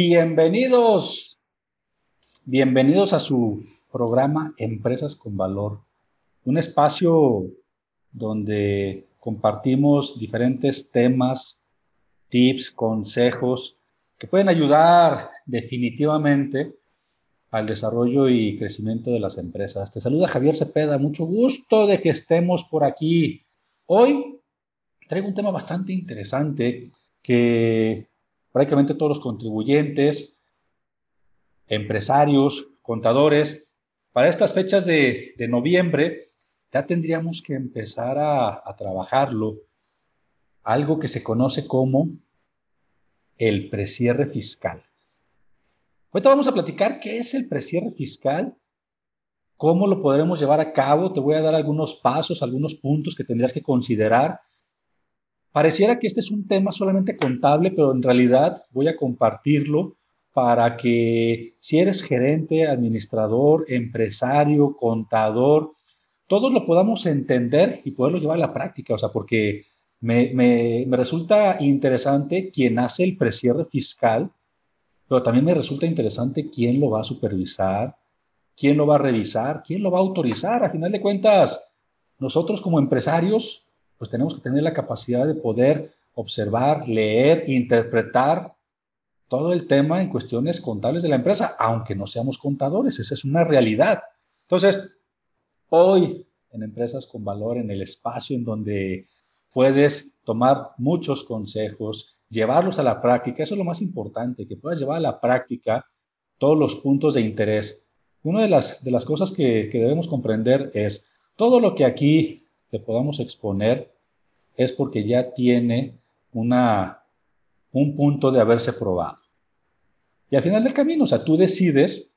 Bienvenidos, bienvenidos a su programa Empresas con Valor, un espacio donde compartimos diferentes temas, tips, consejos que pueden ayudar definitivamente al desarrollo y crecimiento de las empresas. Te saluda Javier Cepeda, mucho gusto de que estemos por aquí. Hoy traigo un tema bastante interesante que prácticamente todos los contribuyentes, empresarios, contadores, para estas fechas de, noviembre ya tendríamos que empezar a, trabajarlo, algo que se conoce como el precierre fiscal. Ahorita vamos a platicar qué es el precierre fiscal, cómo lo podremos llevar a cabo. Te voy a dar algunos pasos, algunos puntos que tendrías que considerar Pareciera que este es un tema solamente contable, pero en realidad voy a compartirlo para que si eres gerente, administrador, empresario, contador, todos lo podamos entender y poderlo llevar a la práctica. O sea, porque me, me, me resulta interesante quien hace el precierre fiscal, pero también me resulta interesante quién lo va a supervisar, quién lo va a revisar, quién lo va a autorizar. A final de cuentas, nosotros como empresarios pues tenemos que tener la capacidad de poder observar, leer, interpretar todo el tema en cuestiones contables de la empresa, aunque no seamos contadores, esa es una realidad. Entonces, hoy en Empresas con Valor, en el espacio en donde puedes tomar muchos consejos, llevarlos a la práctica, eso es lo más importante, que puedas llevar a la práctica todos los puntos de interés. Una de las, de las cosas que, que debemos comprender es todo lo que aquí te podamos exponer es porque ya tiene una, un punto de haberse probado. Y al final del camino, o sea, tú decides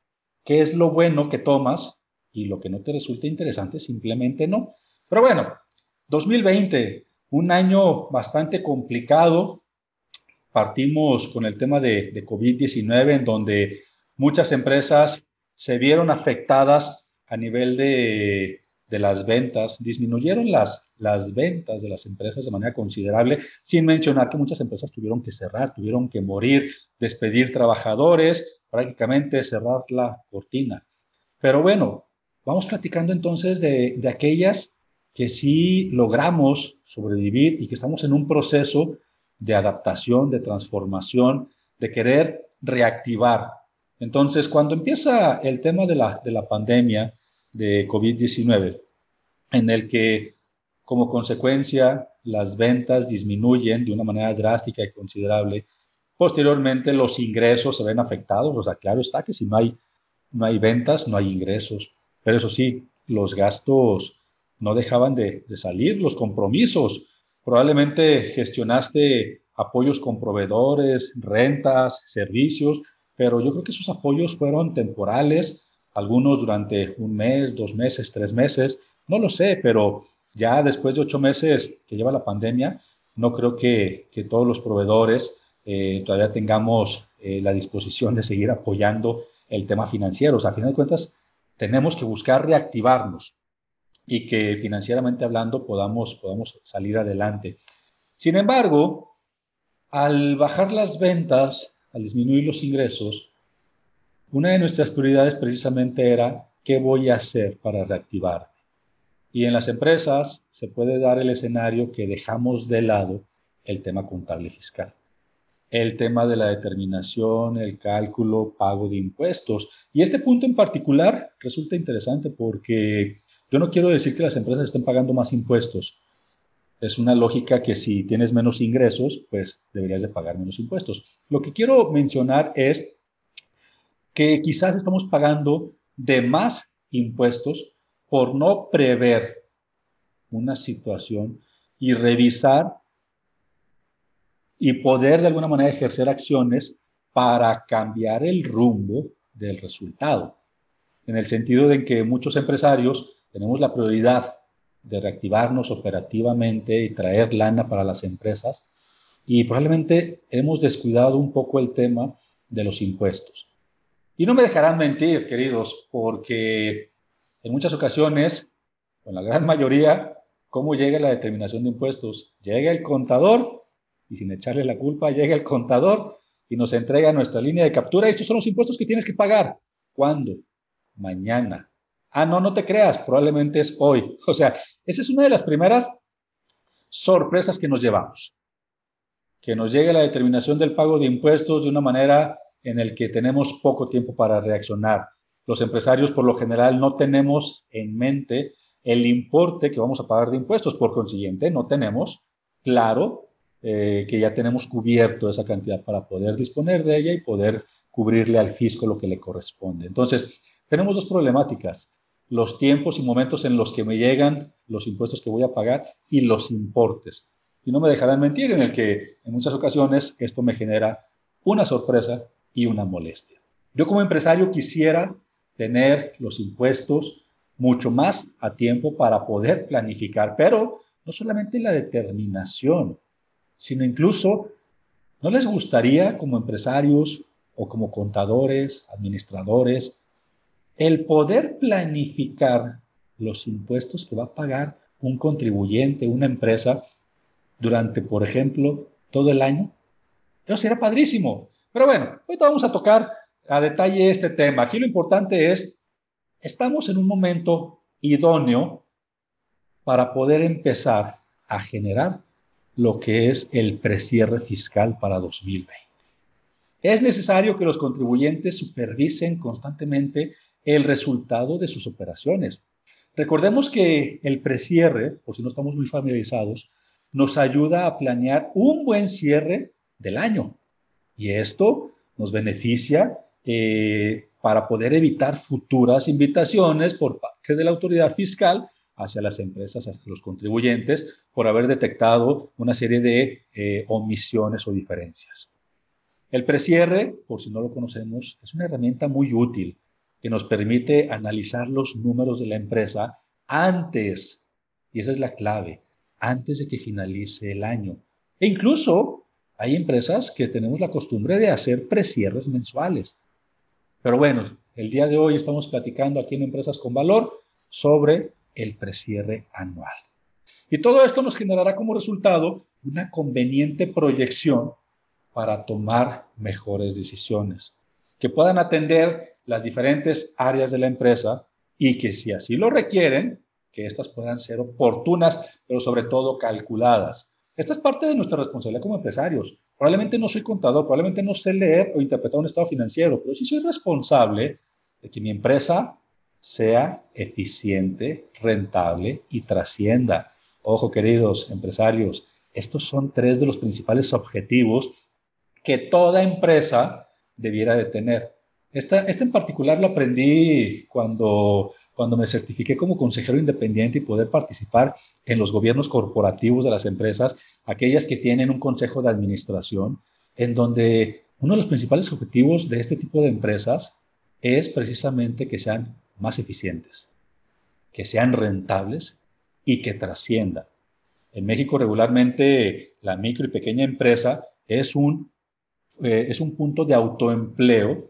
qué es lo bueno que tomas y lo que no te resulta interesante, simplemente no. Pero bueno, 2020, un año bastante complicado. Partimos con el tema de, de COVID-19, en donde muchas empresas se vieron afectadas a nivel de de las ventas, disminuyeron las, las ventas de las empresas de manera considerable, sin mencionar que muchas empresas tuvieron que cerrar, tuvieron que morir, despedir trabajadores, prácticamente cerrar la cortina. Pero bueno, vamos platicando entonces de, de aquellas que sí logramos sobrevivir y que estamos en un proceso de adaptación, de transformación, de querer reactivar. Entonces, cuando empieza el tema de la, de la pandemia, de COVID-19, en el que como consecuencia las ventas disminuyen de una manera drástica y considerable. Posteriormente los ingresos se ven afectados, o sea, claro está que si no hay, no hay ventas, no hay ingresos. Pero eso sí, los gastos no dejaban de, de salir, los compromisos. Probablemente gestionaste apoyos con proveedores, rentas, servicios, pero yo creo que esos apoyos fueron temporales, algunos durante un mes, dos meses, tres meses, no lo sé, pero ya después de ocho meses que lleva la pandemia, no creo que, todos los proveedores eh, todavía tengamos eh, la disposición de seguir apoyando el tema financiero. O sea, a final de cuentas, tenemos que buscar reactivarnos y que financieramente hablando podamos, podamos salir adelante. Sin embargo, al bajar las ventas, al disminuir los ingresos, una de nuestras prioridades precisamente era qué voy a hacer para reactivar. Y en las empresas se puede dar el escenario que dejamos de lado el tema contable fiscal. el tema de la determinación, el cálculo, pago de impuestos. Y este punto en particular resulta interesante porque yo no quiero decir que las empresas estén pagando más impuestos. Es una lógica que si tienes menos ingresos, pues deberías de pagar menos impuestos. Lo que quiero mencionar es que quizás estamos pagando de más impuestos por no prever una situación y revisar y poder de alguna manera ejercer acciones para cambiar el rumbo del resultado. En el sentido de que muchos empresarios tenemos la prioridad de reactivarnos operativamente y traer lana para las empresas y probablemente hemos descuidado un poco el tema de los impuestos. Y no me dejarán mentir, queridos, porque en muchas ocasiones, con la gran mayoría, ¿cómo llega la determinación de impuestos? Llega el contador y sin echarle la culpa llega el contador y nos entrega nuestra línea de captura. Estos son los impuestos que tienes que pagar. ¿Cuándo? Mañana. Ah, no, no te creas, probablemente es hoy. O sea, esa es una de las primeras sorpresas que nos llevamos. Que nos llegue la determinación del pago de impuestos de una manera en el que tenemos poco tiempo para reaccionar. Los empresarios por lo general no tenemos en mente el importe que vamos a pagar de impuestos. Por consiguiente, no tenemos claro eh, que ya tenemos cubierto esa cantidad para poder disponer de ella y poder cubrirle al fisco lo que le corresponde. Entonces, tenemos dos problemáticas, los tiempos y momentos en los que me llegan los impuestos que voy a pagar y los importes. Y no me dejarán mentir en el que en muchas ocasiones esto me genera una sorpresa y una molestia. Yo como empresario quisiera tener los impuestos mucho más a tiempo para poder planificar, pero no solamente la determinación, sino incluso, ¿no les gustaría como empresarios o como contadores, administradores, el poder planificar los impuestos que va a pagar un contribuyente, una empresa, durante, por ejemplo, todo el año? Eso sería padrísimo. Pero bueno, ahorita vamos a tocar a detalle este tema. Aquí lo importante es, estamos en un momento idóneo para poder empezar a generar lo que es el precierre fiscal para 2020. Es necesario que los contribuyentes supervisen constantemente el resultado de sus operaciones. Recordemos que el precierre, por si no estamos muy familiarizados, nos ayuda a planear un buen cierre del año. Y esto nos beneficia eh, para poder evitar futuras invitaciones por parte de la autoridad fiscal hacia las empresas, hacia los contribuyentes, por haber detectado una serie de eh, omisiones o diferencias. El precierre, por si no lo conocemos, es una herramienta muy útil que nos permite analizar los números de la empresa antes, y esa es la clave, antes de que finalice el año. E incluso hay empresas que tenemos la costumbre de hacer precierres mensuales. Pero bueno, el día de hoy estamos platicando aquí en Empresas con Valor sobre el precierre anual. Y todo esto nos generará como resultado una conveniente proyección para tomar mejores decisiones, que puedan atender las diferentes áreas de la empresa y que si así lo requieren, que éstas puedan ser oportunas, pero sobre todo calculadas. Esta es parte de nuestra responsabilidad como empresarios. Probablemente no soy contador, probablemente no sé leer o interpretar un estado financiero, pero sí soy responsable de que mi empresa sea eficiente, rentable y trascienda. Ojo, queridos empresarios, estos son tres de los principales objetivos que toda empresa debiera de tener. Este en particular lo aprendí cuando, cuando me certifiqué como consejero independiente y poder participar en los gobiernos corporativos de las empresas, aquellas que tienen un consejo de administración, en donde uno de los principales objetivos de este tipo de empresas es precisamente que sean más eficientes, que sean rentables y que trasciendan. En México regularmente la micro y pequeña empresa es un, eh, es un punto de autoempleo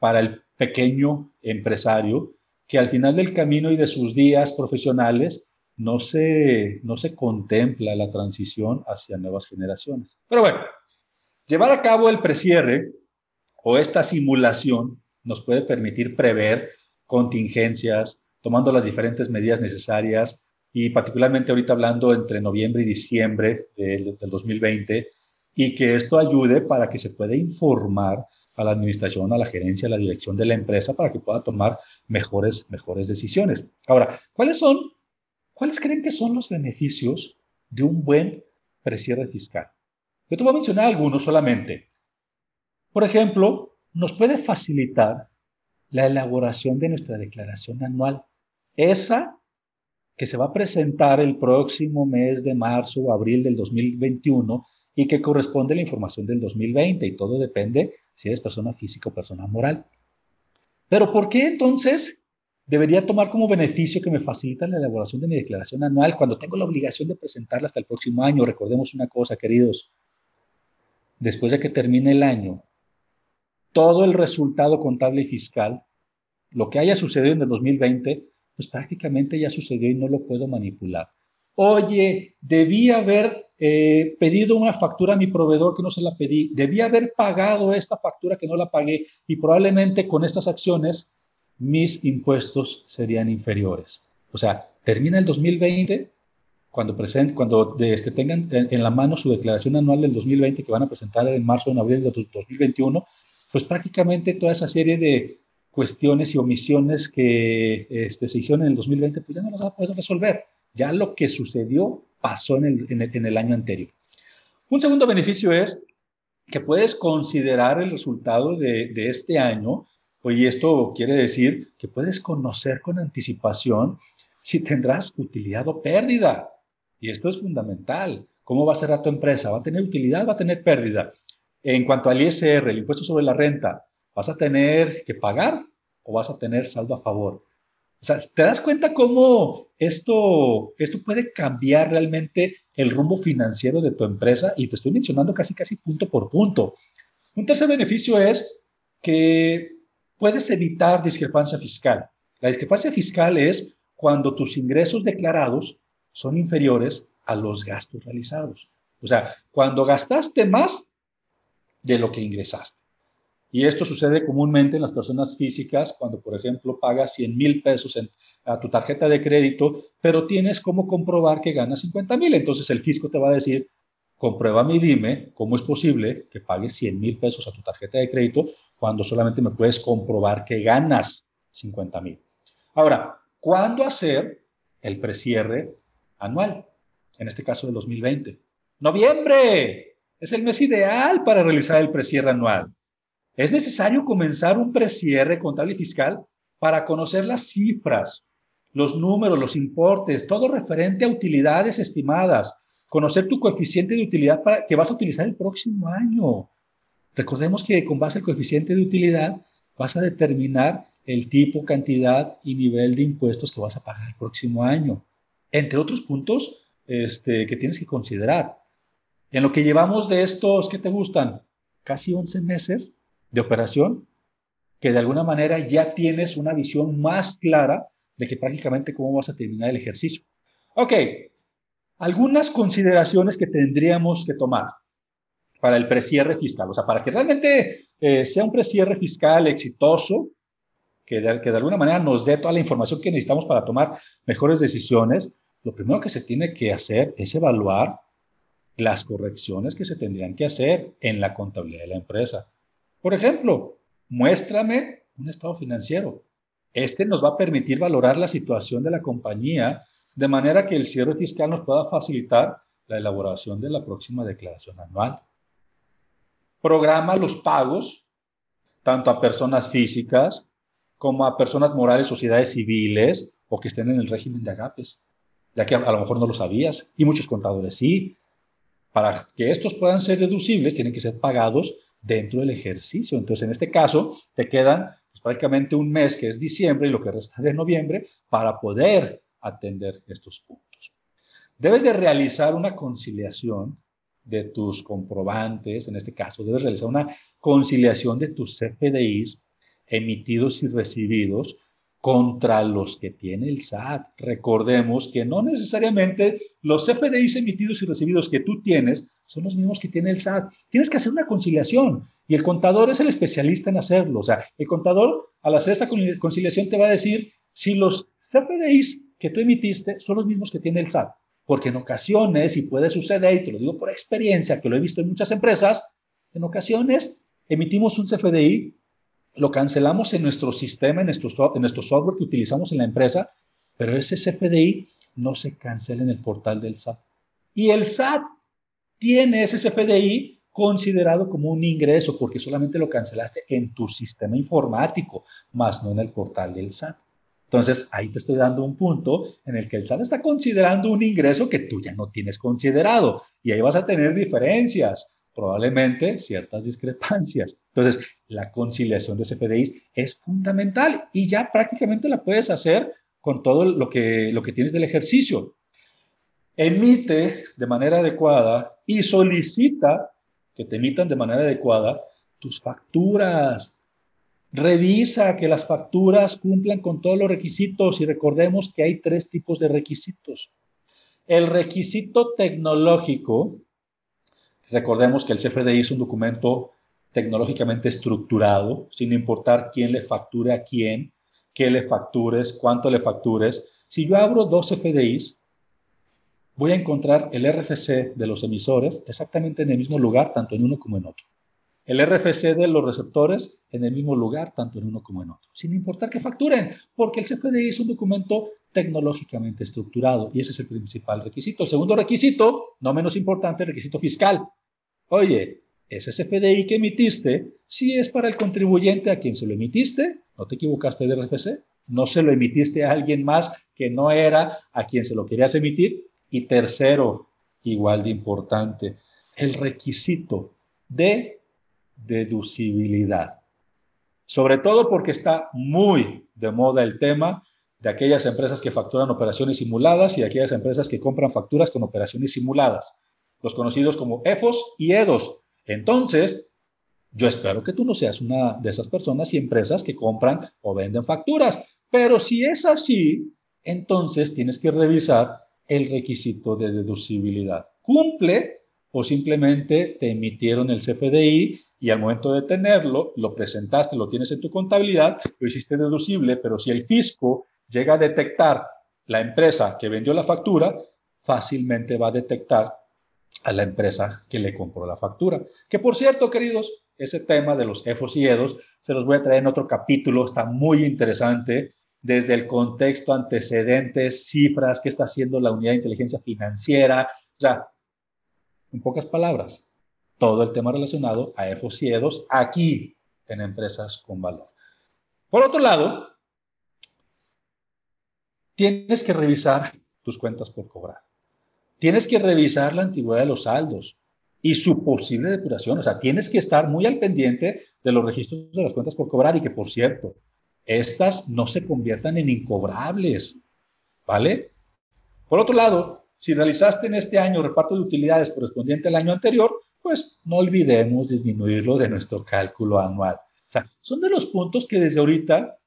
para el pequeño empresario que al final del camino y de sus días profesionales no se, no se contempla la transición hacia nuevas generaciones. Pero bueno, llevar a cabo el precierre o esta simulación nos puede permitir prever contingencias, tomando las diferentes medidas necesarias y particularmente ahorita hablando entre noviembre y diciembre del, 2020, y que esto ayude para que se pueda informar a la administración, a la gerencia, a la dirección de la empresa para que pueda tomar mejores, mejores decisiones. Ahora, ¿cuáles son, cuáles creen que son los beneficios de un buen precierre fiscal? Yo te voy a mencionar algunos solamente. Por ejemplo, nos puede facilitar la elaboración de nuestra declaración anual. Esa que se va a presentar el próximo mes de marzo o abril del 2021 y que corresponde a la información del 2020 y todo depende si eres persona física o persona moral. Pero ¿por qué entonces debería tomar como beneficio que me facilita la elaboración de mi declaración anual cuando tengo la obligación de presentarla hasta el próximo año? Recordemos una cosa, queridos. Después de que termine el año, todo el resultado contable y fiscal, lo que haya sucedido en el 2020, pues prácticamente ya sucedió y no lo puedo manipular. Oye, debí haber eh, pedido una factura a mi proveedor que no se la pedí, debí haber pagado esta factura que no la pagué y probablemente con estas acciones mis impuestos serían inferiores. O sea, termina el 2020, cuando, present, cuando este, tengan en, la mano su declaración anual del 2020 que van a presentar en marzo o en abril del 2021, pues prácticamente toda esa serie de cuestiones y omisiones que este, se hicieron en el 2020, pues ya no las va a poder resolver. Ya lo que sucedió pasó en el, en el, año anterior. Un segundo beneficio es que puedes considerar el resultado de, de este año, y esto quiere decir que puedes conocer con anticipación si tendrás utilidad o pérdida. Y esto es fundamental. ¿Cómo va a ser tu empresa? ¿Va a tener utilidad? ¿Va a tener pérdida? En cuanto al ISR, el impuesto sobre la renta, ¿vas a tener que pagar o vas a tener saldo a favor? O sea, ¿te das cuenta cómo esto, esto puede cambiar realmente el rumbo financiero de tu empresa? Y te estoy mencionando casi, casi punto por punto. Un tercer beneficio es que puedes evitar discrepancia fiscal. La discrepancia fiscal es cuando tus ingresos declarados son inferiores a los gastos realizados. O sea, cuando gastaste más de lo que ingresaste. Y esto sucede comúnmente en las personas físicas cuando, por ejemplo, pagas 100 mil pesos a tu tarjeta de crédito, pero tienes cómo comprobar que ganas 50 mil. Entonces el fisco te va a decir, compruébame y dime cómo es posible que pagues 100 mil pesos a tu tarjeta de crédito cuando solamente me puedes comprobar que ganas 50 mil. Ahora, ¿cuándo hacer el precierre anual? En este caso del 2020. Noviembre. Es el mes ideal para realizar el precierre anual. Es necesario comenzar un precierre contable y fiscal para conocer las cifras, los números, los importes, todo referente a utilidades estimadas, conocer tu coeficiente de utilidad para, que vas a utilizar el próximo año. Recordemos que con base al coeficiente de utilidad vas a determinar el tipo, cantidad y nivel de impuestos que vas a pagar el próximo año, entre otros puntos este, que tienes que considerar. En lo que llevamos de estos, ¿qué te gustan? Casi 11 meses, de operación, que de alguna manera ya tienes una visión más clara de que prácticamente cómo vas a terminar el ejercicio. Ok, algunas consideraciones que tendríamos que tomar para el precierre fiscal, o sea, para que realmente eh, sea un precierre fiscal exitoso, que de, que de alguna manera nos dé toda la información que necesitamos para tomar mejores decisiones, lo primero que se tiene que hacer es evaluar las correcciones que se tendrían que hacer en la contabilidad de la empresa. Por ejemplo, muéstrame un estado financiero. Este nos va a permitir valorar la situación de la compañía de manera que el cierre fiscal nos pueda facilitar la elaboración de la próxima declaración anual. Programa los pagos tanto a personas físicas como a personas morales, sociedades civiles o que estén en el régimen de agapes, ya que a, lo mejor no lo sabías y muchos contadores sí. Para que estos puedan ser deducibles, tienen que ser pagados dentro del ejercicio. Entonces, en este caso, te quedan pues, prácticamente un mes, que es diciembre, y lo que resta de noviembre, para poder atender estos puntos. Debes de realizar una conciliación de tus comprobantes, en este caso, debes realizar una conciliación de tus CFDIs emitidos y recibidos contra los que tiene el SAT. Recordemos que no necesariamente los CFDIs emitidos y recibidos que tú tienes son los mismos que tiene el SAT. Tienes que hacer una conciliación y el contador es el especialista en hacerlo. O sea, el contador al hacer esta conciliación te va a decir si los CFDIs que tú emitiste son los mismos que tiene el SAT. Porque en ocasiones, y puede suceder, y te lo digo por experiencia, que lo he visto en muchas empresas, en ocasiones emitimos un CFDI, lo cancelamos en nuestro sistema, en nuestro, en nuestro software que utilizamos en la empresa, pero ese CFDI no se cancela en el portal del SAT. Y el SAT tiene ese CFDI considerado como un ingreso porque solamente lo cancelaste en tu sistema informático, más no en el portal del SAT. Entonces, ahí te estoy dando un punto en el que el SAT está considerando un ingreso que tú ya no tienes considerado y ahí vas a tener diferencias, probablemente ciertas discrepancias. Entonces, la conciliación de CFDIs es fundamental y ya prácticamente la puedes hacer con todo lo que, lo que tienes del ejercicio. Emite de manera adecuada y solicita que te emitan de manera adecuada tus facturas. Revisa que las facturas cumplan con todos los requisitos y recordemos que hay tres tipos de requisitos. El requisito tecnológico, recordemos que el CFDI es un documento tecnológicamente estructurado, sin importar quién le facture a quién, qué le factures, cuánto le factures. Si yo abro dos CFDIs, voy a encontrar el RFC de los emisores exactamente en el mismo lugar, tanto en uno como en otro. El RFC de los receptores en el mismo lugar, tanto en uno como en otro, sin importar que facturen, porque el CFDI es un documento tecnológicamente estructurado y ese es el principal requisito. El segundo requisito, no menos importante, el requisito fiscal. Oye, ese CFDI que emitiste, si es para el contribuyente a quien se lo emitiste, no te equivocaste de RFC, no se lo emitiste a alguien más que no era a quien se lo querías emitir, y tercero, igual de importante, el requisito de deducibilidad. Sobre todo porque está muy de moda el tema de aquellas empresas que facturan operaciones simuladas y aquellas empresas que compran facturas con operaciones simuladas, los conocidos como EFOS y EDOS. Entonces, yo espero que tú no seas una de esas personas y empresas que compran o venden facturas, pero si es así, entonces tienes que revisar el requisito de deducibilidad. ¿Cumple o simplemente te emitieron el CFDI y al momento de tenerlo, lo presentaste, lo tienes en tu contabilidad, lo hiciste deducible, pero si el fisco llega a detectar la empresa que vendió la factura, fácilmente va a detectar a la empresa que le compró la factura. Que por cierto, queridos, ese tema de los EFOS y EDOS se los voy a traer en otro capítulo, está muy interesante desde el contexto, antecedentes, cifras, qué está haciendo la unidad de inteligencia financiera, o sea, en pocas palabras, todo el tema relacionado a EFOS y EDOS aquí en empresas con valor. Por otro lado, tienes que revisar tus cuentas por cobrar. Tienes que revisar la antigüedad de los saldos y su posible depuración. O sea, tienes que estar muy al pendiente de los registros de las cuentas por cobrar y que, por cierto, estas no se conviertan en incobrables, ¿vale? Por otro lado, si realizaste en este año reparto de utilidades correspondiente al año anterior, pues no olvidemos disminuirlo de nuestro cálculo anual. O sea, son de los puntos que desde ahorita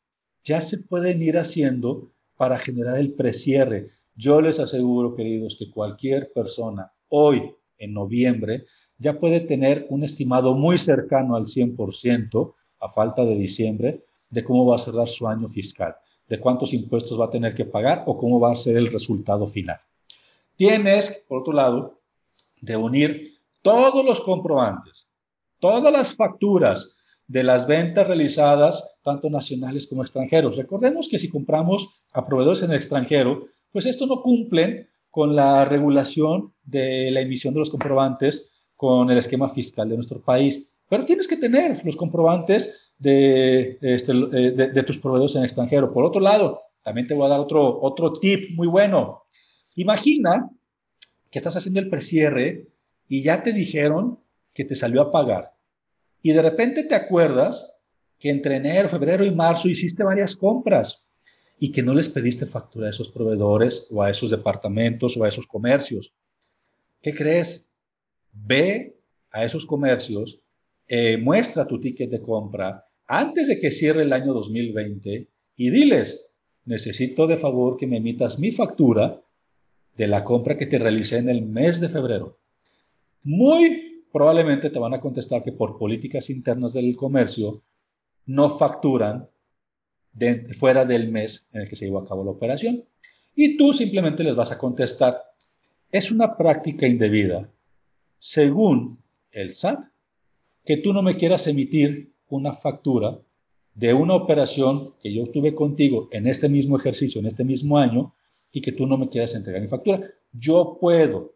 ya se pueden ir haciendo para generar el precierre. Yo les aseguro, queridos, que cualquier persona hoy, en noviembre, ya puede tener un estimado muy cercano al 100% a falta de diciembre de cómo va a cerrar su año fiscal, de cuántos impuestos va a tener que pagar o cómo va a ser el resultado final. Tienes, por otro lado, reunir todos los comprobantes, todas las facturas de las ventas realizadas, tanto nacionales como extranjeros. Recordemos que si compramos a proveedores en el extranjero, pues esto no cumplen con la regulación de la emisión de los comprobantes con el esquema fiscal de nuestro país. Pero tienes que tener los comprobantes este, de, de, tus proveedores en extranjero. Por otro lado, también te voy a dar otro, otro tip muy bueno. Imagina que estás haciendo el precierre y ya te dijeron que te salió a pagar. Y de repente te acuerdas que entre enero, febrero y marzo hiciste varias compras y que no les pediste factura a esos proveedores o a esos departamentos o a esos comercios. ¿Qué crees? Ve a esos comercios, eh, muestra tu ticket de compra antes de que cierre el año 2020 y diles, necesito de favor que me emitas mi factura de la compra que te realicé en el mes de febrero. Muy probablemente te van a contestar que por políticas internas del comercio no facturan fuera del mes en el que se llevó a cabo la operación. Y tú simplemente les vas a contestar, es una práctica indebida, según el SAT, que tú no me quieras emitir una factura de una operación que yo tuve contigo en este mismo ejercicio, en este mismo año, y que tú no me quieras entregar mi factura. Yo puedo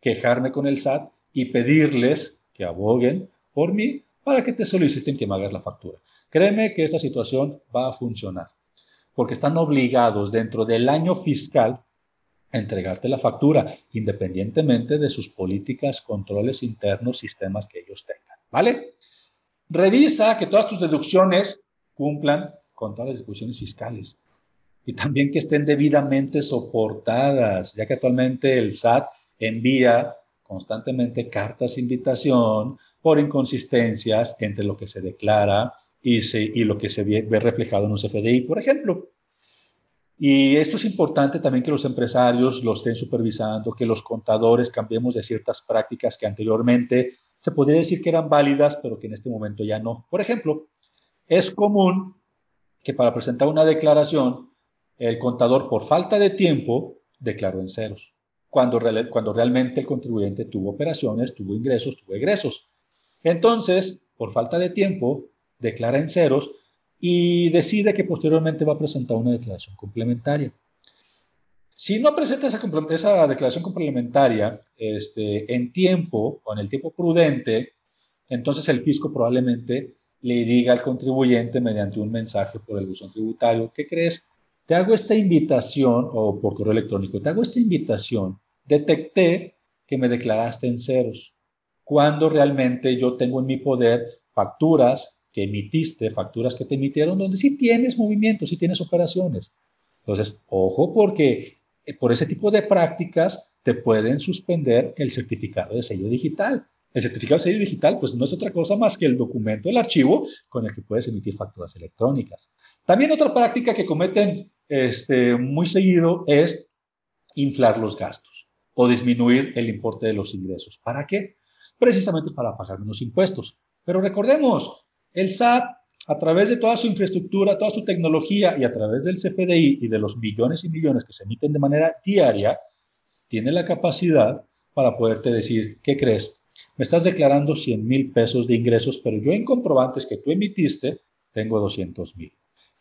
quejarme con el SAT y pedirles que aboguen por mí para que te soliciten que me hagas la factura. Créeme que esta situación va a funcionar, porque están obligados dentro del año fiscal a entregarte la factura, independientemente de sus políticas, controles internos, sistemas que ellos tengan. ¿Vale? Revisa que todas tus deducciones cumplan con todas las disposiciones fiscales y también que estén debidamente soportadas, ya que actualmente el SAT envía constantemente cartas invitación por inconsistencias entre lo que se declara y, lo que se ve, reflejado en un CFDI, por ejemplo. Y esto es importante también que los empresarios lo estén supervisando, que los contadores cambiemos de ciertas prácticas que anteriormente se podría decir que eran válidas, pero que en este momento ya no. Por ejemplo, es común que para presentar una declaración, el contador por falta de tiempo declaró en ceros, cuando, cuando realmente el contribuyente tuvo operaciones, tuvo ingresos, tuvo egresos. Entonces, por falta de tiempo, declara en ceros y decide que posteriormente va a presentar una declaración complementaria. Si no presenta esa, declaración complementaria este, en tiempo o en el tiempo prudente, entonces el fisco probablemente le diga al contribuyente mediante un mensaje por el buzón tributario, ¿qué crees? Te hago esta invitación, o por correo electrónico, te hago esta invitación, detecté que me declaraste en ceros, cuando realmente yo tengo en mi poder facturas que emitiste, facturas que te emitieron, donde sí tienes movimientos, sí tienes operaciones. Entonces, ojo porque eh, por ese tipo de prácticas te pueden suspender el certificado de sello digital. El certificado de sello digital, pues no es otra cosa más que el documento, el archivo con el que puedes emitir facturas electrónicas. También otra práctica que cometen este, muy seguido es inflar los gastos o disminuir el importe de los ingresos. ¿Para qué? Precisamente para pagar menos impuestos. Pero recordemos, el SAT, a través de toda su infraestructura, toda su tecnología y a través del CFDI y de los millones y millones que se emiten de manera diaria, tiene la capacidad para poderte decir, ¿qué crees? me estás declarando 100 mil pesos de ingresos, pero yo en comprobantes que tú emitiste tengo 200 mil.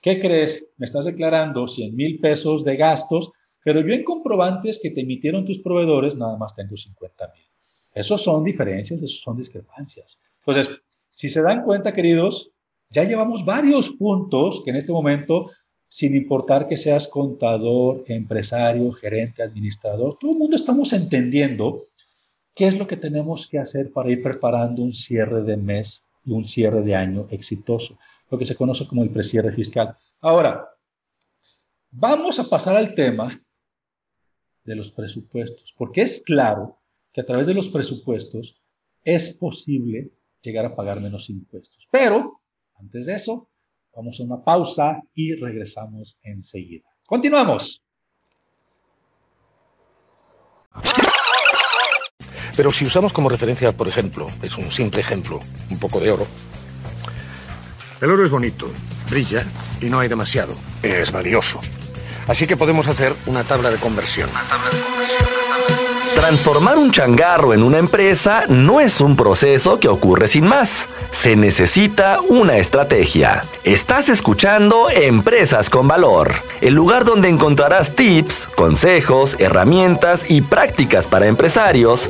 ¿Qué crees? Me estás declarando 100 mil pesos de gastos, pero yo en comprobantes que te emitieron tus proveedores nada más tengo 50 mil. Esos son diferencias, esos son discrepancias. Entonces, si se dan cuenta, queridos, ya llevamos varios puntos que en este momento, sin importar que seas contador, empresario, gerente, administrador, todo el mundo estamos entendiendo ¿Qué es lo que tenemos que hacer para ir preparando un cierre de mes y un cierre de año exitoso? Lo que se conoce como el precierre fiscal. Ahora, vamos a pasar al tema de los presupuestos, porque es claro que a través de los presupuestos es posible llegar a pagar menos impuestos. Pero, antes de eso, vamos a una pausa y regresamos enseguida. Continuamos. Pero si usamos como referencia, por ejemplo, es un simple ejemplo, un poco de oro. El oro es bonito, brilla y no hay demasiado. Es valioso. Así que podemos hacer una tabla de conversión. Transformar un changarro en una empresa no es un proceso que ocurre sin más. Se necesita una estrategia. Estás escuchando Empresas con Valor, el lugar donde encontrarás tips, consejos, herramientas y prácticas para empresarios,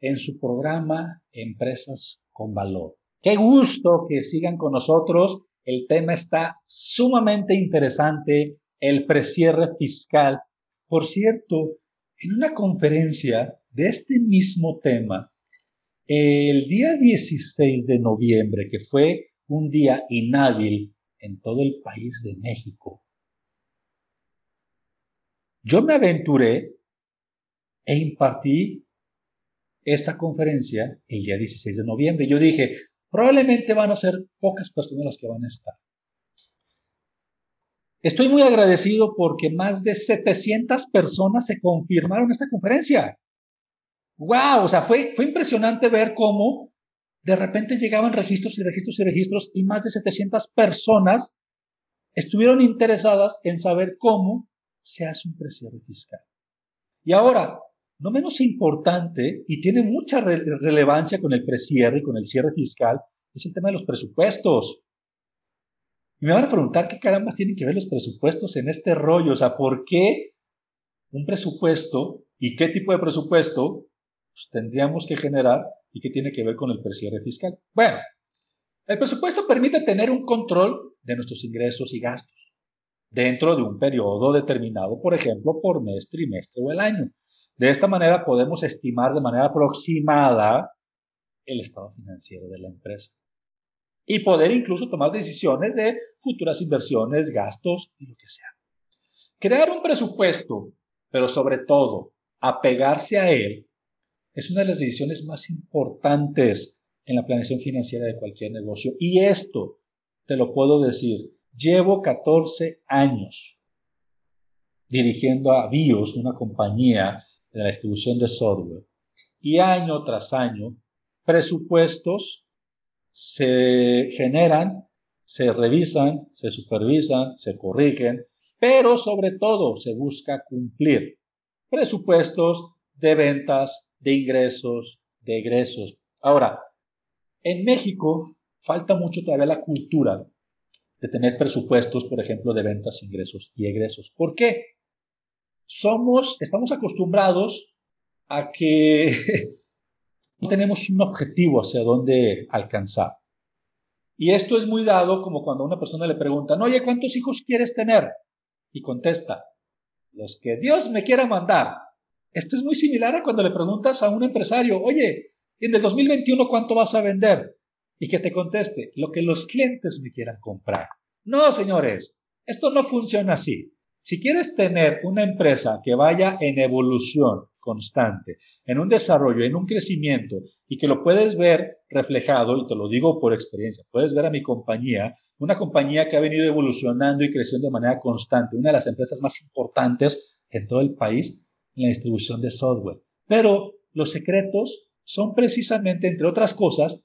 en su programa Empresas con Valor. Qué gusto que sigan con nosotros. El tema está sumamente interesante, el precierre fiscal. Por cierto, en una conferencia de este mismo tema, el día 16 de noviembre, que fue un día inhábil en todo el país de México, yo me aventuré e impartí esta conferencia el día 16 de noviembre. Yo dije, probablemente van a ser pocas personas las que van a estar. Estoy muy agradecido porque más de 700 personas se confirmaron esta conferencia. ¡Wow! O sea, fue, fue impresionante ver cómo de repente llegaban registros y registros y registros y más de 700 personas estuvieron interesadas en saber cómo se hace un precierre fiscal. Y ahora, no menos importante y tiene mucha relevancia con el precierre y con el cierre fiscal, es el tema de los presupuestos. Y me van a preguntar qué carambas tienen que ver los presupuestos en este rollo, o sea, ¿por qué un presupuesto y qué tipo de presupuesto pues, tendríamos que generar y qué tiene que ver con el precierre fiscal? Bueno, el presupuesto permite tener un control de nuestros ingresos y gastos dentro de un periodo determinado, por ejemplo, por mes, trimestre o el año. De esta manera podemos estimar de manera aproximada el estado financiero de la empresa y poder incluso tomar decisiones de futuras inversiones, gastos y lo que sea. Crear un presupuesto, pero sobre todo apegarse a él, es una de las decisiones más importantes en la planeación financiera de cualquier negocio. Y esto te lo puedo decir, llevo 14 años dirigiendo a BIOS, una compañía de la distribución de software. Y año tras año, presupuestos se generan, se revisan, se supervisan, se corrigen, pero sobre todo se busca cumplir presupuestos de ventas, de ingresos, de egresos. Ahora, en México falta mucho todavía la cultura de tener presupuestos, por ejemplo, de ventas, ingresos y egresos. ¿Por qué? Somos, estamos acostumbrados a que no tenemos un objetivo hacia dónde alcanzar. Y esto es muy dado como cuando a una persona le preguntan, oye, ¿cuántos hijos quieres tener? Y contesta, los que Dios me quiera mandar. Esto es muy similar a cuando le preguntas a un empresario, oye, en el 2021 cuánto vas a vender? Y que te conteste, lo que los clientes me quieran comprar. No, señores, esto no funciona así. Si quieres tener una empresa que vaya en evolución constante, en un desarrollo, en un crecimiento y que lo puedes ver reflejado, y te lo digo por experiencia, puedes ver a mi compañía, una compañía que ha venido evolucionando y creciendo de manera constante, una de las empresas más importantes en todo el país en la distribución de software. Pero los secretos son precisamente, entre otras cosas,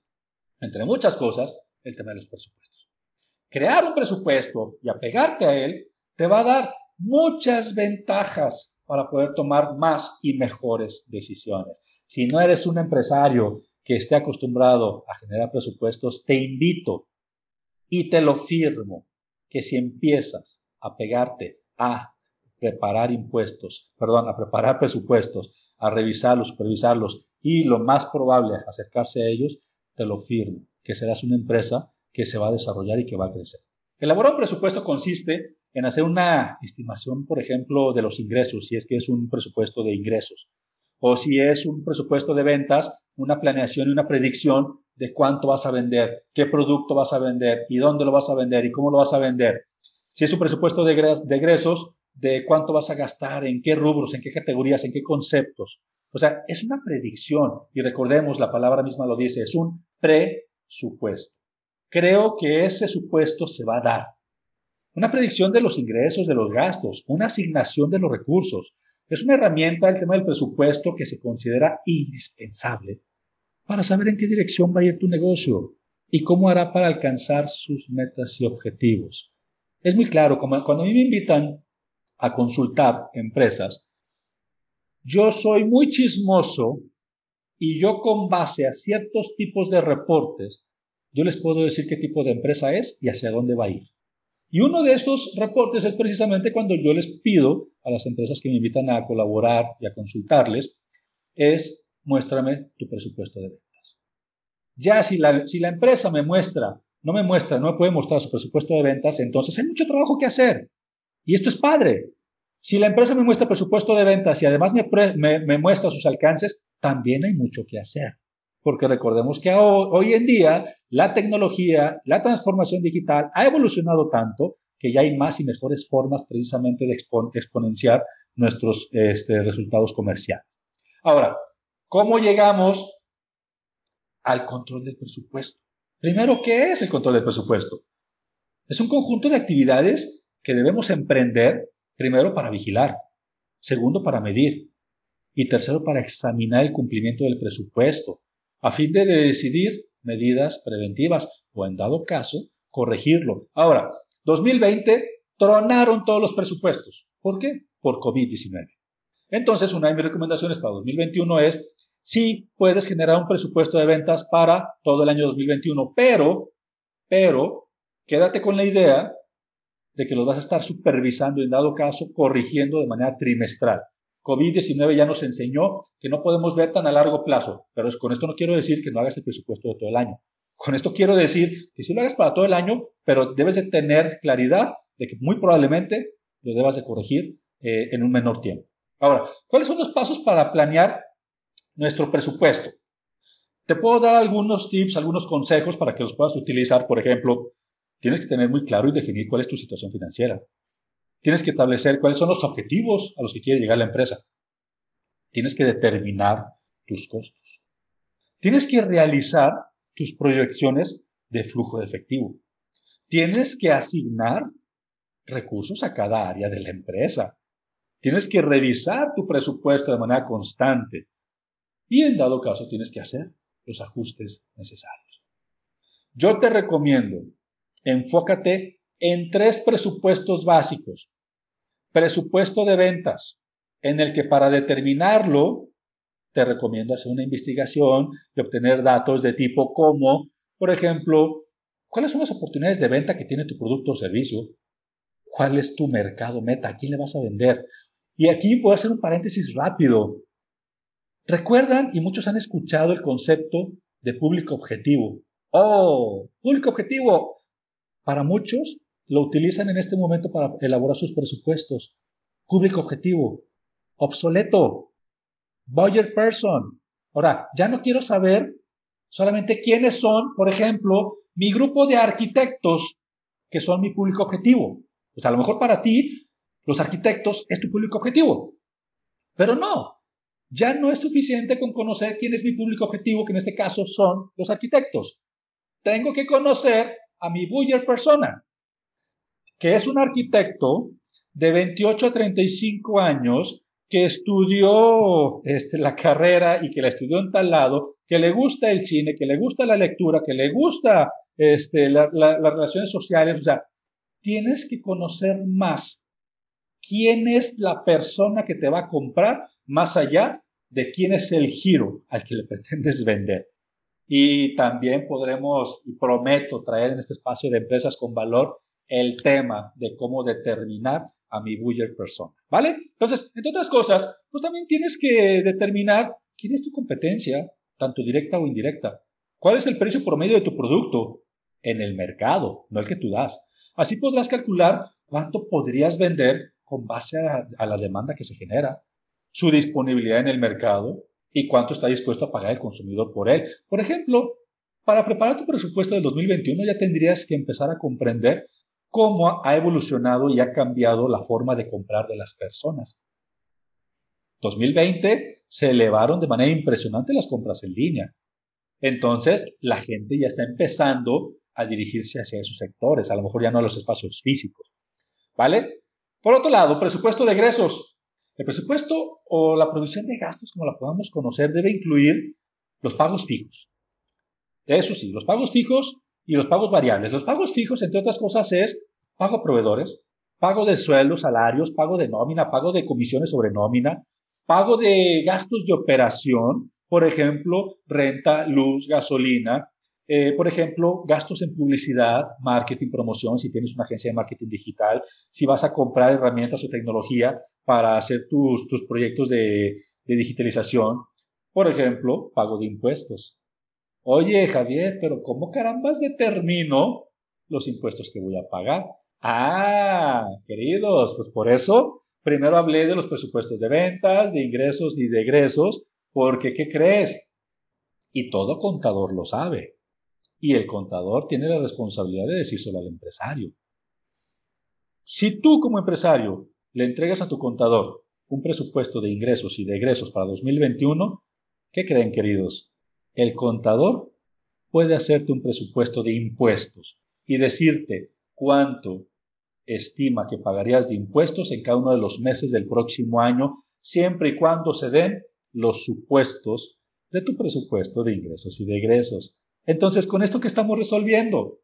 entre muchas cosas, el tema de los presupuestos. Crear un presupuesto y apegarte a él te va a dar muchas ventajas para poder tomar más y mejores decisiones. Si no eres un empresario que esté acostumbrado a generar presupuestos, te invito y te lo firmo que si empiezas a pegarte a preparar impuestos, perdón, a preparar presupuestos, a revisarlos, supervisarlos y lo más probable acercarse a ellos, te lo firmo, que serás una empresa que se va a desarrollar y que va a crecer. Elaborar un presupuesto consiste en hacer una estimación, por ejemplo, de los ingresos, si es que es un presupuesto de ingresos, o si es un presupuesto de ventas, una planeación y una predicción de cuánto vas a vender, qué producto vas a vender y dónde lo vas a vender y cómo lo vas a vender. Si es un presupuesto de, egresos, de cuánto vas a gastar, en qué rubros, en qué categorías, en qué conceptos. O sea, es una predicción y recordemos, la palabra misma lo dice, es un presupuesto. Creo que ese supuesto se va a dar una predicción de los ingresos, de los gastos, una asignación de los recursos. Es una herramienta del tema del presupuesto que se considera indispensable para saber en qué dirección va a ir tu negocio y cómo hará para alcanzar sus metas y objetivos. Es muy claro, como cuando a mí me invitan a consultar empresas, yo soy muy chismoso y yo con base a ciertos tipos de reportes, yo les puedo decir qué tipo de empresa es y hacia dónde va a ir. Y uno de estos reportes es precisamente cuando yo les pido a las empresas que me invitan a colaborar y a consultarles, es muéstrame tu presupuesto de ventas. Ya si la, si la empresa me muestra, no me muestra, no me puede mostrar su presupuesto de ventas, entonces hay mucho trabajo que hacer. Y esto es padre. Si la empresa me muestra presupuesto de ventas y además me, me muestra sus alcances, también hay mucho que hacer porque recordemos que hoy en día la tecnología, la transformación digital ha evolucionado tanto que ya hay más y mejores formas precisamente de exponenciar nuestros este, resultados comerciales. Ahora, ¿cómo llegamos al control del presupuesto? Primero, ¿qué es el control del presupuesto? Es un conjunto de actividades que debemos emprender, primero para vigilar, segundo para medir y tercero para examinar el cumplimiento del presupuesto, a fin de decidir medidas preventivas o, en dado caso, corregirlo. Ahora, 2020 tronaron todos los presupuestos. ¿Por qué? Por COVID-19. Entonces, una de mis recomendaciones para 2021 es, sí, puedes generar un presupuesto de ventas para todo el año 2021, pero, pero, quédate con la idea de que lo vas a estar supervisando en dado caso corrigiendo de manera trimestral. COVID-19 ya nos enseñó que no podemos ver tan a largo plazo, pero con esto no quiero decir que no hagas el presupuesto de todo el año. Con esto quiero decir que sí lo hagas para todo el año, pero debes de tener claridad de que muy probablemente lo debas de corregir eh, en un menor tiempo. Ahora, ¿cuáles son los pasos para planear nuestro presupuesto? Te puedo dar algunos tips, algunos consejos para que los puedas utilizar. Por ejemplo, tienes que tener muy claro y definir cuál es tu situación financiera. Tienes que establecer cuáles son los objetivos a los que quiere llegar la empresa. Tienes que determinar tus costos. Tienes que realizar tus proyecciones de flujo de efectivo. Tienes que asignar recursos a cada área de la empresa. Tienes que revisar tu presupuesto de manera constante. Y en dado caso tienes que hacer los ajustes necesarios. Yo te recomiendo, enfócate en tres presupuestos básicos. Presupuesto de ventas, en el que para determinarlo te recomiendo hacer una investigación y obtener datos de tipo como, por ejemplo, cuáles son las oportunidades de venta que tiene tu producto o servicio, cuál es tu mercado meta, a quién le vas a vender. Y aquí puedo hacer un paréntesis rápido. Recuerdan, y muchos han escuchado el concepto de público objetivo. Oh, público objetivo. Para muchos lo utilizan en este momento para elaborar sus presupuestos. Público objetivo, obsoleto, buyer person. Ahora, ya no quiero saber solamente quiénes son, por ejemplo, mi grupo de arquitectos, que son mi público objetivo. Pues a lo mejor para ti, los arquitectos es tu público objetivo. Pero no, ya no es suficiente con conocer quién es mi público objetivo, que en este caso son los arquitectos. Tengo que conocer a mi buyer persona que es un arquitecto de 28 a 35 años que estudió este, la carrera y que la estudió en tal lado, que le gusta el cine, que le gusta la lectura, que le gusta este, las relaciones sociales. O sea, tienes que conocer más quién es la persona que te va a comprar más allá de quién es el giro al que le pretendes vender. Y también podremos, y prometo, traer en este espacio de empresas con valor el tema de cómo determinar a mi buyer persona, ¿vale? Entonces, entre otras cosas, pues también tienes que determinar quién es tu competencia, tanto directa o indirecta. ¿Cuál es el precio promedio de tu producto en el mercado, no el que tú das? Así podrás calcular cuánto podrías vender con base a, a la demanda que se genera, su disponibilidad en el mercado y cuánto está dispuesto a pagar el consumidor por él. Por ejemplo, para preparar tu presupuesto del 2021 ya tendrías que empezar a comprender cómo ha evolucionado y ha cambiado la forma de comprar de las personas. 2020 se elevaron de manera impresionante las compras en línea. Entonces, la gente ya está empezando a dirigirse hacia esos sectores, a lo mejor ya no a los espacios físicos. ¿Vale? Por otro lado, presupuesto de egresos. El presupuesto o la provisión de gastos, como la podamos conocer, debe incluir los pagos fijos. Eso sí, los pagos fijos y los pagos variables. Los pagos fijos, entre otras cosas, es pago a proveedores, pago de sueldos, salarios, pago de nómina, pago de comisiones sobre nómina, pago de gastos de operación, por ejemplo, renta, luz, gasolina, eh, por ejemplo, gastos en publicidad, marketing, promoción, si tienes una agencia de marketing digital, si vas a comprar herramientas o tecnología para hacer tus, tus proyectos de, de digitalización, por ejemplo, pago de impuestos. Oye, Javier, pero ¿cómo carambas determino los impuestos que voy a pagar? Ah, queridos, pues por eso primero hablé de los presupuestos de ventas, de ingresos y de egresos, porque ¿qué crees? Y todo contador lo sabe. Y el contador tiene la responsabilidad de decírselo al empresario. Si tú como empresario le entregas a tu contador un presupuesto de ingresos y de egresos para 2021, ¿qué creen, queridos? El contador puede hacerte un presupuesto de impuestos y decirte cuánto estima que pagarías de impuestos en cada uno de los meses del próximo año, siempre y cuando se den los supuestos de tu presupuesto de ingresos y de egresos. Entonces, con esto que estamos resolviendo,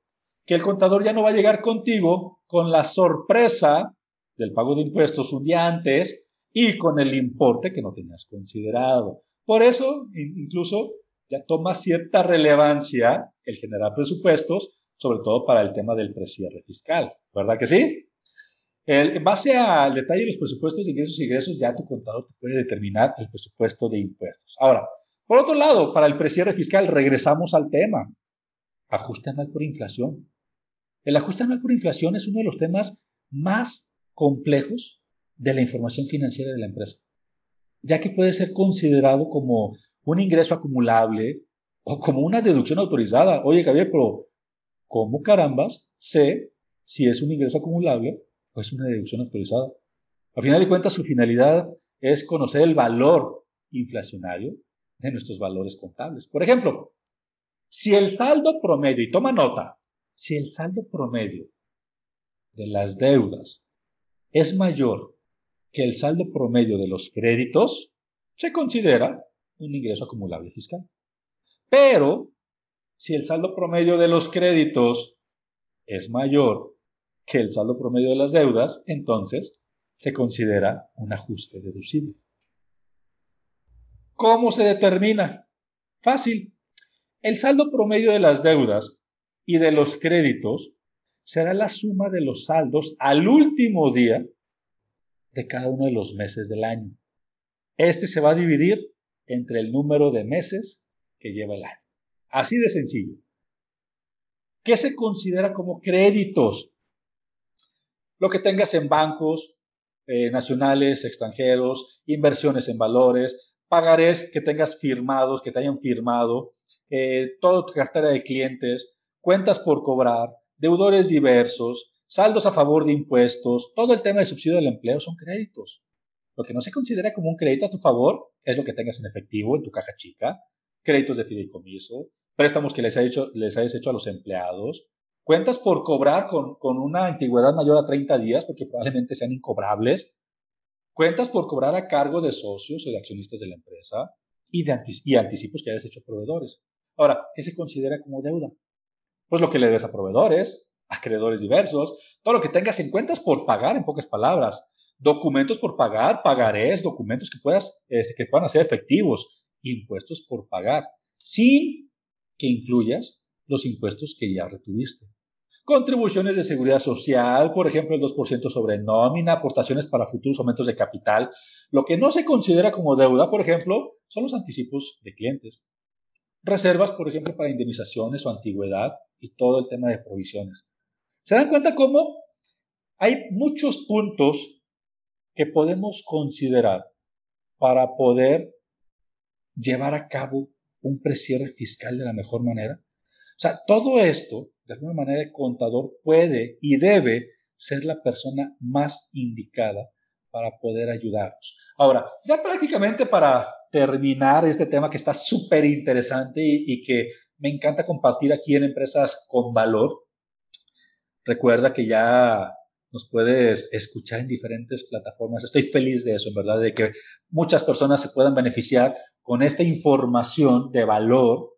que el contador ya no va a llegar contigo con la sorpresa del pago de impuestos un día antes y con el importe que no tenías considerado. Por eso, incluso, ya toma cierta relevancia el generar presupuestos, sobre todo para el tema del precierre fiscal. ¿Verdad que sí? en base al detalle de los presupuestos de ingresos y egresos, ya tu contador te puede determinar el presupuesto de impuestos. Ahora, por otro lado, para el precierre fiscal, regresamos al tema. Ajuste anual por inflación. El ajuste anual por inflación es uno de los temas más complejos de la información financiera de la empresa, ya que puede ser considerado como un ingreso acumulable o como una deducción autorizada. Oye, Javier, pero ¿cómo carambas sé si es un ingreso acumulable o es una deducción autorizada? A final de cuentas, su finalidad es conocer el valor inflacionario de nuestros valores contables. Por ejemplo, si el saldo promedio, y toma nota, si el saldo promedio de las deudas es mayor que el saldo promedio de los créditos, se considera un ingreso acumulable fiscal. Pero, si el saldo promedio de los créditos es mayor que el saldo promedio de las deudas, entonces se considera un ajuste deducible. ¿Cómo se determina? Fácil. El saldo promedio de las deudas y de los créditos será la suma de los saldos al último día de cada uno de los meses del año. Este se va a dividir entre el número de meses que lleva el año. Así de sencillo. ¿Qué se considera como créditos? Lo que tengas en bancos eh, nacionales, extranjeros, inversiones en valores, pagarés que tengas firmados, que te hayan firmado, eh, toda tu cartera de clientes, cuentas por cobrar, deudores diversos, saldos a favor de impuestos, todo el tema de subsidio del empleo son créditos. Lo que no se considera como un crédito a tu favor es lo que tengas en efectivo en tu caja chica, créditos de fideicomiso, préstamos que les, hecho, les hayas hecho a los empleados, cuentas por cobrar con, con una antigüedad mayor a 30 días, porque probablemente sean incobrables, cuentas por cobrar a cargo de socios o de accionistas de la empresa y, de y anticipos que hayas hecho proveedores. Ahora, ¿qué se considera como deuda? Pues lo que le des a proveedores, acreedores diversos, todo lo que tengas en cuentas por pagar, en pocas palabras. Documentos por pagar, pagarés, documentos que, puedas, este, que puedan ser efectivos, impuestos por pagar, sin que incluyas los impuestos que ya retuviste. Contribuciones de seguridad social, por ejemplo, el 2% sobre nómina, aportaciones para futuros aumentos de capital. Lo que no se considera como deuda, por ejemplo, son los anticipos de clientes. Reservas, por ejemplo, para indemnizaciones o antigüedad y todo el tema de provisiones. ¿Se dan cuenta cómo hay muchos puntos que podemos considerar para poder llevar a cabo un precierre fiscal de la mejor manera? O sea, todo esto, de alguna manera, el contador puede y debe ser la persona más indicada para poder ayudarnos. Ahora, ya prácticamente para terminar este tema que está súper interesante y, y, que me encanta compartir aquí en Empresas con Valor, Recuerda que ya nos puedes escuchar en diferentes plataformas. Estoy feliz de eso, en verdad, de que muchas personas se puedan beneficiar con esta información de valor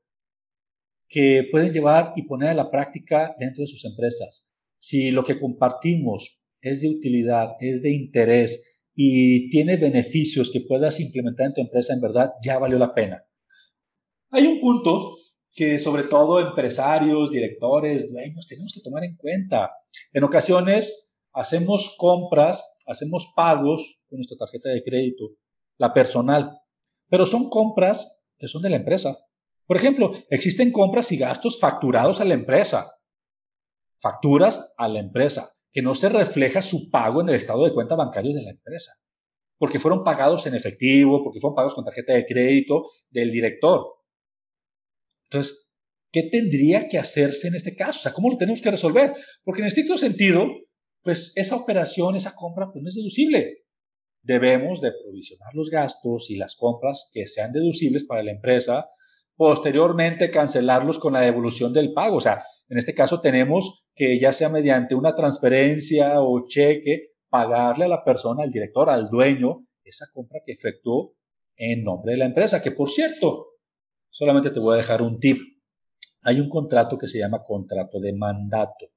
que pueden llevar y poner a la práctica dentro de sus empresas. Si lo que compartimos es de utilidad, es de interés y tiene beneficios que puedas implementar en tu empresa, en verdad, ya valió la pena. Hay un punto que sobre todo empresarios, directores, dueños tenemos que tomar en cuenta. En ocasiones hacemos compras, hacemos pagos con nuestra tarjeta de crédito, la personal, pero son compras que son de la empresa. Por ejemplo, existen compras y gastos facturados a la empresa. Facturas a la empresa, que no se refleja su pago en el estado de cuenta bancario de la empresa, porque fueron pagados en efectivo, porque fueron pagados con tarjeta de crédito del director. Entonces, ¿qué tendría que hacerse en este caso? O sea, ¿cómo lo tenemos que resolver? Porque en estricto sentido, pues esa operación, esa compra, pues no es deducible. debemos de provisionar los gastos y las compras que sean deducibles para la empresa, posteriormente cancelarlos con la devolución del pago. O sea, en este caso tenemos que ya sea mediante una transferencia o cheque, pagarle a la persona, al director, al dueño, esa compra que efectuó en nombre de la empresa, que por cierto, solamente te voy a dejar un tip. Hay un contrato que se llama contrato de mandato.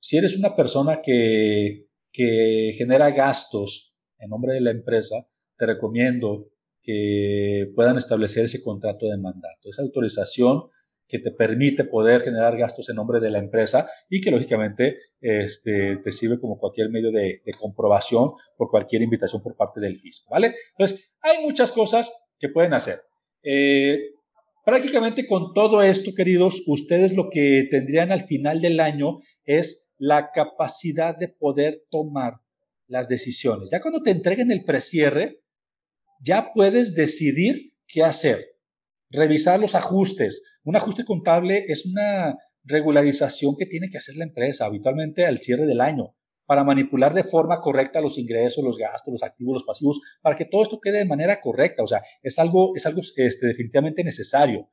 Si eres una persona que, que genera gastos en nombre de la empresa, te recomiendo que puedan establecer ese contrato de mandato, esa autorización que te permite poder generar gastos en nombre de la empresa y que lógicamente este, te sirve como cualquier medio de, comprobación por cualquier invitación por parte del fisco, ¿vale? Entonces, hay muchas cosas que pueden hacer. Eh, prácticamente con todo esto, queridos, ustedes lo que tendrían al final del año es la capacidad de poder tomar las decisiones. Ya cuando te entreguen el precierre, ya puedes decidir qué hacer, revisar los ajustes. Un ajuste contable es una regularización que tiene que hacer la empresa habitualmente al cierre del año para manipular de forma correcta los ingresos, los gastos, los activos, los pasivos, para que todo esto quede de manera correcta. O sea, es algo, es algo este, definitivamente necesario.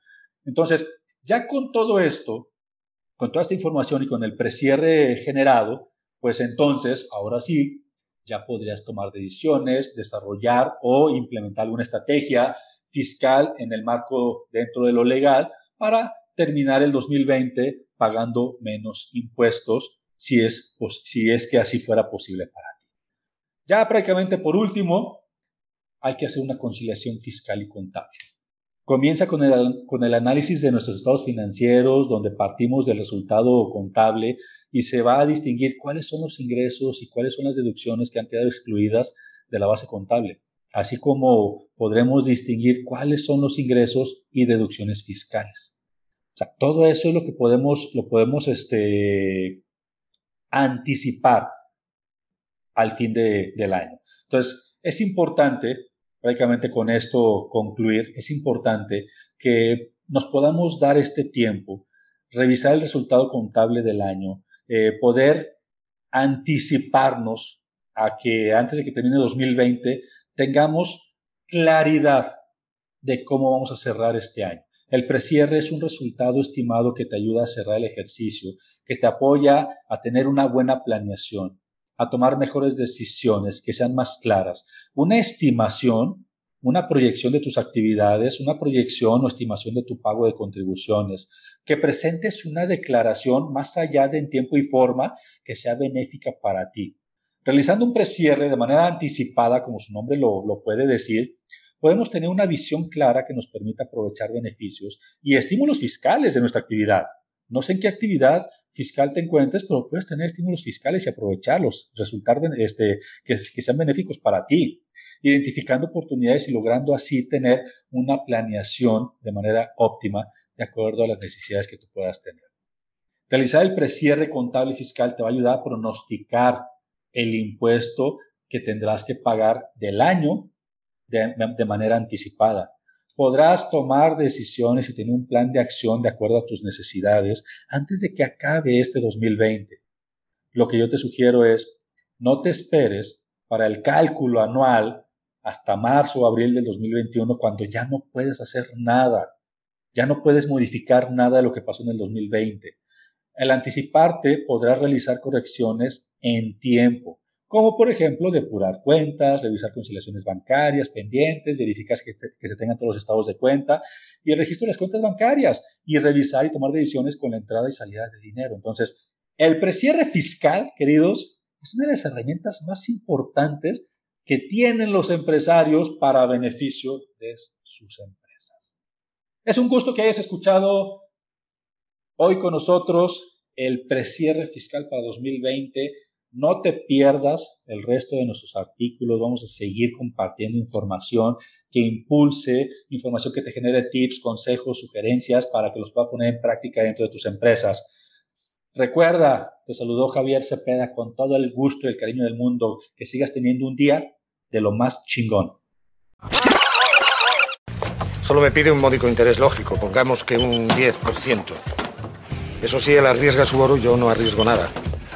Entonces, ya con todo esto, con toda esta información y con el precierre generado, pues entonces, ahora sí, ya podrías tomar decisiones, desarrollar o implementar alguna estrategia fiscal en el marco dentro de lo legal para terminar el 2020 pagando menos impuestos si es, si es que así fuera posible para ti. Ya prácticamente por último, hay que hacer una conciliación fiscal y contable. Comienza con el, con el análisis de nuestros estados financieros, donde partimos del resultado contable y se va a distinguir cuáles son los ingresos y cuáles son las deducciones que han quedado excluidas de la base contable, así como podremos distinguir cuáles son los ingresos y deducciones fiscales. O sea, todo eso es lo que podemos, lo podemos este, anticipar al fin de, del año. Entonces, es importante prácticamente con esto concluir, es importante que nos podamos dar este tiempo, revisar el resultado contable del año, eh, poder anticiparnos a que antes de que termine 2020 tengamos claridad de cómo vamos a cerrar este año. El precierre es un resultado estimado que te ayuda a cerrar el ejercicio, que te apoya a tener una buena planeación, a tomar mejores decisiones que sean más claras. Una estimación, una proyección de tus actividades, una proyección o estimación de tu pago de contribuciones, que presentes una declaración más allá de en tiempo y forma que sea benéfica para ti. Realizando un precierre de manera anticipada, como su nombre lo, lo puede decir, podemos tener una visión clara que nos permita aprovechar beneficios y estímulos fiscales de nuestra actividad. No sé en qué actividad fiscal te encuentres, pero puedes tener estímulos fiscales y aprovecharlos, resultar este, que, sean benéficos para ti, identificando oportunidades y logrando así tener una planeación de manera óptima de acuerdo a las necesidades que tú puedas tener. Realizar el precierre contable fiscal te va a ayudar a pronosticar el impuesto que tendrás que pagar del año de manera anticipada podrás tomar decisiones y tener un plan de acción de acuerdo a tus necesidades antes de que acabe este 2020. Lo que yo te sugiero es, no te esperes para el cálculo anual hasta marzo o abril del 2021 cuando ya no puedes hacer nada, ya no puedes modificar nada de lo que pasó en el 2020. Al anticiparte podrás realizar correcciones en tiempo como por ejemplo depurar cuentas, revisar conciliaciones bancarias pendientes, verificar que, se tengan todos los estados de cuenta y el registro de las cuentas bancarias y revisar y tomar decisiones con la entrada y salida de dinero. Entonces, el precierre fiscal, queridos, es una de las herramientas más importantes que tienen los empresarios para beneficio de sus empresas. Es un gusto que hayas escuchado hoy con nosotros el precierre fiscal para 2020 no te pierdas el resto de nuestros artículos. Vamos a seguir compartiendo información que impulse, información que te genere tips, consejos, sugerencias para que los puedas poner en práctica dentro de tus empresas. Recuerda, te saludó Javier Cepeda con todo el gusto y el cariño del mundo. Que sigas teniendo un día de lo más chingón. Solo me pide un módico interés lógico, pongamos que un 10%. Eso sí, él arriesga su oro, yo no arriesgo nada.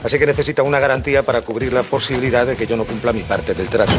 Así que necesita una garantía para cubrir la posibilidad de que yo no cumpla mi parte del trato.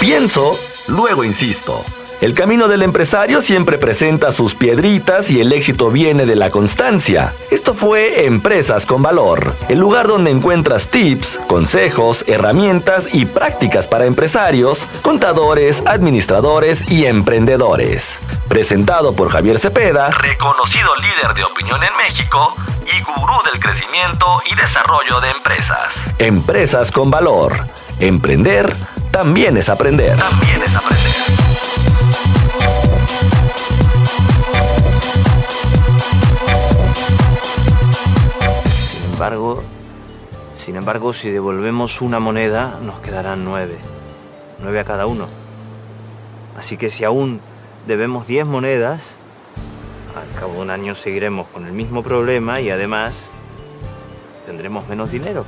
Pienso, luego insisto. El camino del empresario siempre presenta sus piedritas y el éxito viene de la constancia. Esto fue Empresas con Valor, el lugar donde encuentras tips, consejos, herramientas y prácticas para empresarios, contadores, administradores y emprendedores. Presentado por Javier Cepeda, reconocido líder de opinión en México y gurú del crecimiento y desarrollo de empresas. Empresas con Valor. Emprender también es aprender. También es aprender. embargo, sin embargo, si devolvemos una moneda, nos quedarán nueve. Nueve a cada uno. Así que si aún debemos diez monedas, al cabo de un año seguiremos con el mismo problema y además tendremos menos dinero.